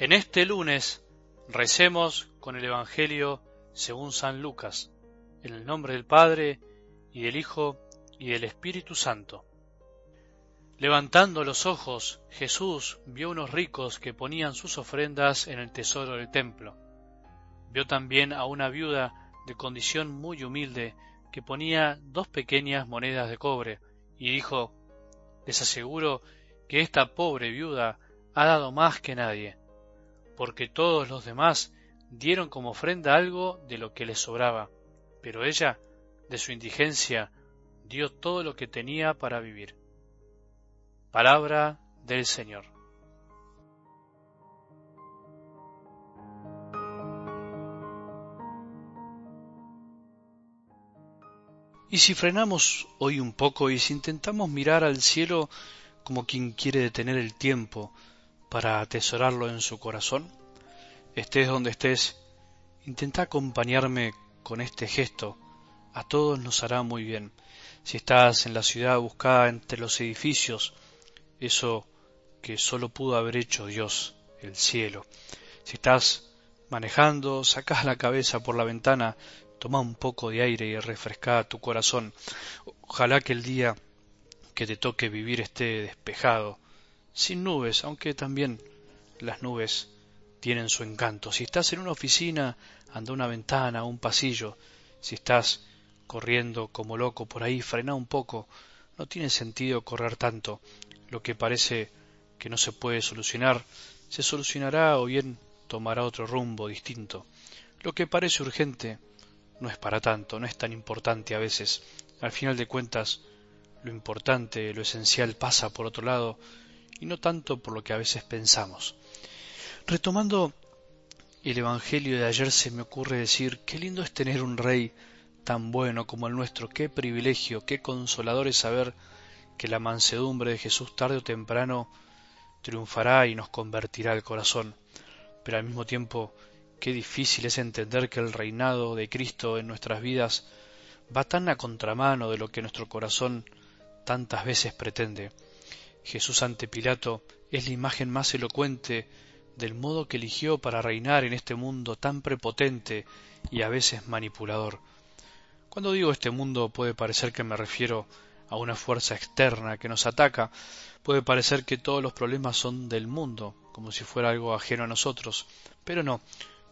En este lunes recemos con el Evangelio según San Lucas, en el nombre del Padre, y del Hijo, y del Espíritu Santo. Levantando los ojos, Jesús vio unos ricos que ponían sus ofrendas en el tesoro del templo. Vio también a una viuda de condición muy humilde que ponía dos pequeñas monedas de cobre, y dijo, Les aseguro que esta pobre viuda ha dado más que nadie porque todos los demás dieron como ofrenda algo de lo que les sobraba, pero ella, de su indigencia, dio todo lo que tenía para vivir. Palabra del Señor. Y si frenamos hoy un poco y si intentamos mirar al cielo como quien quiere detener el tiempo, para atesorarlo en su corazón? Estés donde estés, intenta acompañarme con este gesto. A todos nos hará muy bien. Si estás en la ciudad buscada entre los edificios, eso que solo pudo haber hecho Dios, el cielo. Si estás manejando, sacas la cabeza por la ventana, toma un poco de aire y refresca tu corazón. Ojalá que el día que te toque vivir esté despejado, sin nubes, aunque también las nubes tienen su encanto. Si estás en una oficina, anda una ventana, un pasillo. Si estás corriendo como loco por ahí, frena un poco. No tiene sentido correr tanto. Lo que parece que no se puede solucionar, se solucionará o bien tomará otro rumbo distinto. Lo que parece urgente no es para tanto, no es tan importante a veces. Al final de cuentas, lo importante, lo esencial pasa por otro lado y no tanto por lo que a veces pensamos. Retomando el Evangelio de ayer se me ocurre decir, qué lindo es tener un rey tan bueno como el nuestro, qué privilegio, qué consolador es saber que la mansedumbre de Jesús tarde o temprano triunfará y nos convertirá el corazón. Pero al mismo tiempo, qué difícil es entender que el reinado de Cristo en nuestras vidas va tan a contramano de lo que nuestro corazón tantas veces pretende. Jesús ante Pilato es la imagen más elocuente del modo que eligió para reinar en este mundo tan prepotente y a veces manipulador. Cuando digo este mundo puede parecer que me refiero a una fuerza externa que nos ataca, puede parecer que todos los problemas son del mundo, como si fuera algo ajeno a nosotros, pero no,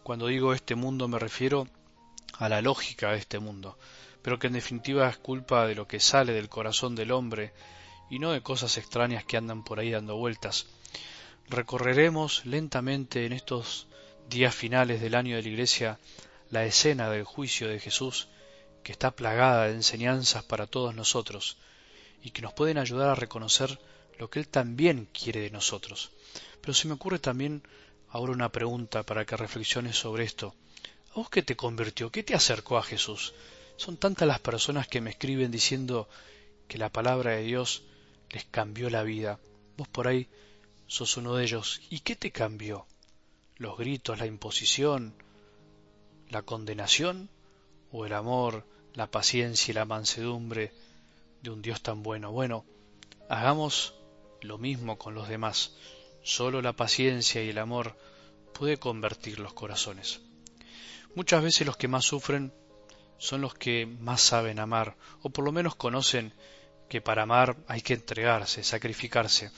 cuando digo este mundo me refiero a la lógica de este mundo, pero que en definitiva es culpa de lo que sale del corazón del hombre y no de cosas extrañas que andan por ahí dando vueltas. Recorreremos lentamente en estos días finales del año de la Iglesia la escena del juicio de Jesús, que está plagada de enseñanzas para todos nosotros, y que nos pueden ayudar a reconocer lo que Él también quiere de nosotros. Pero se me ocurre también ahora una pregunta para que reflexiones sobre esto. ¿A vos qué te convirtió? ¿Qué te acercó a Jesús? Son tantas las personas que me escriben diciendo que la palabra de Dios les cambió la vida. Vos por ahí sos uno de ellos. ¿Y qué te cambió? ¿Los gritos, la imposición, la condenación o el amor, la paciencia y la mansedumbre de un Dios tan bueno? Bueno, hagamos lo mismo con los demás. Solo la paciencia y el amor puede convertir los corazones. Muchas veces los que más sufren son los que más saben amar, o por lo menos conocen que para amar hay que entregarse, sacrificarse.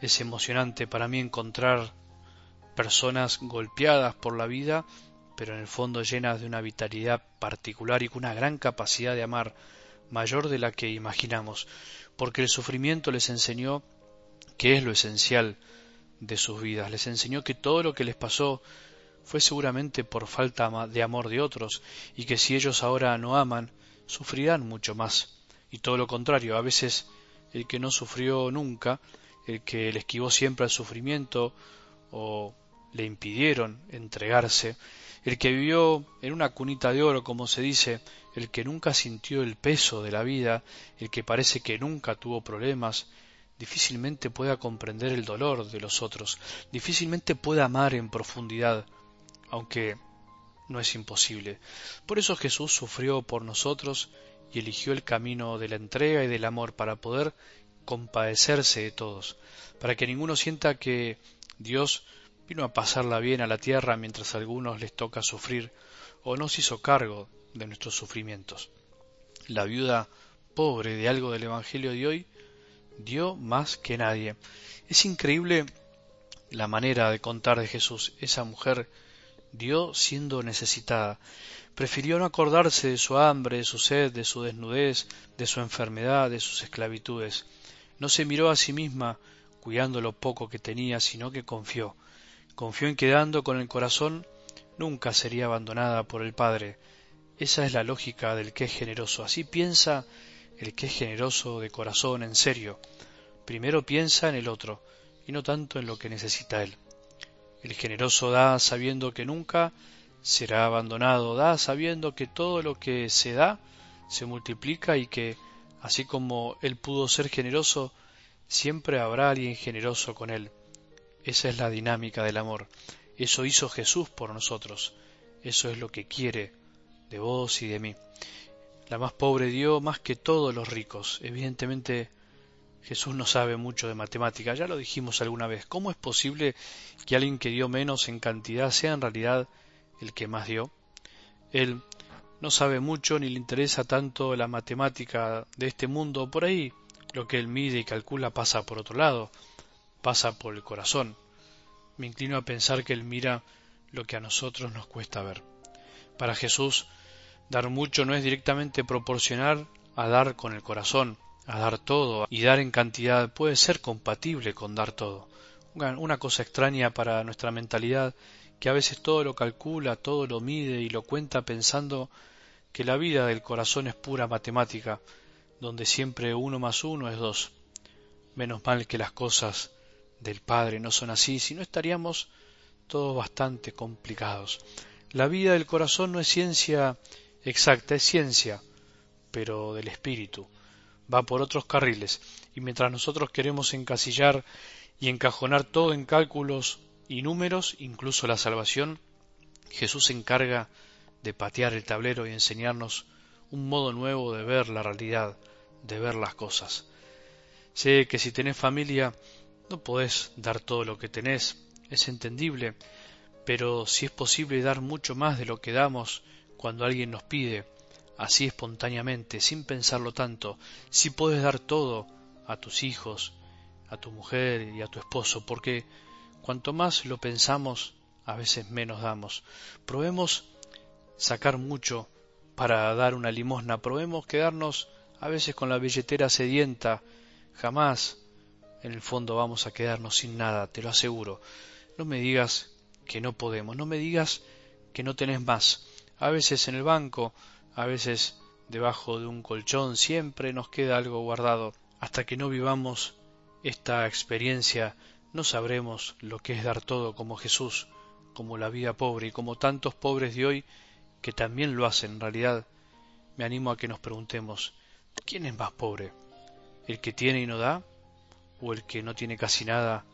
Es emocionante para mí encontrar personas golpeadas por la vida, pero en el fondo llenas de una vitalidad particular y con una gran capacidad de amar, mayor de la que imaginamos, porque el sufrimiento les enseñó que es lo esencial de sus vidas, les enseñó que todo lo que les pasó fue seguramente por falta de amor de otros, y que si ellos ahora no aman, sufrirán mucho más y todo lo contrario, a veces el que no sufrió nunca, el que le esquivó siempre al sufrimiento o le impidieron entregarse, el que vivió en una cunita de oro, como se dice, el que nunca sintió el peso de la vida, el que parece que nunca tuvo problemas, difícilmente pueda comprender el dolor de los otros, difícilmente pueda amar en profundidad, aunque no es imposible. Por eso Jesús sufrió por nosotros y eligió el camino de la entrega y del amor para poder compadecerse de todos, para que ninguno sienta que Dios vino a pasarla bien a la tierra mientras a algunos les toca sufrir, o nos hizo cargo de nuestros sufrimientos. La viuda pobre de algo del Evangelio de hoy dio más que nadie. Es increíble la manera de contar de Jesús. Esa mujer dio siendo necesitada. Prefirió no acordarse de su hambre, de su sed, de su desnudez, de su enfermedad, de sus esclavitudes. No se miró a sí misma cuidando lo poco que tenía, sino que confió. Confió en que dando con el corazón nunca sería abandonada por el Padre. Esa es la lógica del que es generoso. Así piensa el que es generoso de corazón, en serio. Primero piensa en el otro, y no tanto en lo que necesita él. El generoso da sabiendo que nunca será abandonado, da sabiendo que todo lo que se da se multiplica y que, así como él pudo ser generoso, siempre habrá alguien generoso con él. Esa es la dinámica del amor. Eso hizo Jesús por nosotros. Eso es lo que quiere de vos y de mí. La más pobre dio más que todos los ricos. Evidentemente Jesús no sabe mucho de matemática, ya lo dijimos alguna vez. ¿Cómo es posible que alguien que dio menos en cantidad sea en realidad el que más dio? Él no sabe mucho ni le interesa tanto la matemática de este mundo. Por ahí lo que él mide y calcula pasa por otro lado, pasa por el corazón. Me inclino a pensar que él mira lo que a nosotros nos cuesta ver. Para Jesús, dar mucho no es directamente proporcional a dar con el corazón a dar todo y dar en cantidad puede ser compatible con dar todo. Una cosa extraña para nuestra mentalidad que a veces todo lo calcula, todo lo mide y lo cuenta pensando que la vida del corazón es pura matemática, donde siempre uno más uno es dos. Menos mal que las cosas del Padre no son así, si no estaríamos todos bastante complicados. La vida del corazón no es ciencia exacta, es ciencia, pero del espíritu va por otros carriles, y mientras nosotros queremos encasillar y encajonar todo en cálculos y números, incluso la salvación, Jesús se encarga de patear el tablero y enseñarnos un modo nuevo de ver la realidad, de ver las cosas. Sé que si tenés familia no podés dar todo lo que tenés, es entendible, pero si es posible dar mucho más de lo que damos cuando alguien nos pide, así espontáneamente, sin pensarlo tanto, si puedes dar todo a tus hijos, a tu mujer y a tu esposo, porque cuanto más lo pensamos, a veces menos damos. Probemos sacar mucho para dar una limosna, probemos quedarnos a veces con la billetera sedienta, jamás en el fondo vamos a quedarnos sin nada, te lo aseguro. No me digas que no podemos, no me digas que no tenés más. A veces en el banco a veces debajo de un colchón siempre nos queda algo guardado. Hasta que no vivamos esta experiencia no sabremos lo que es dar todo como Jesús, como la vida pobre y como tantos pobres de hoy que también lo hacen en realidad. Me animo a que nos preguntemos, ¿quién es más pobre? ¿El que tiene y no da? ¿O el que no tiene casi nada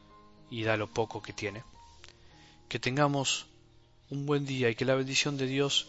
y da lo poco que tiene? Que tengamos un buen día y que la bendición de Dios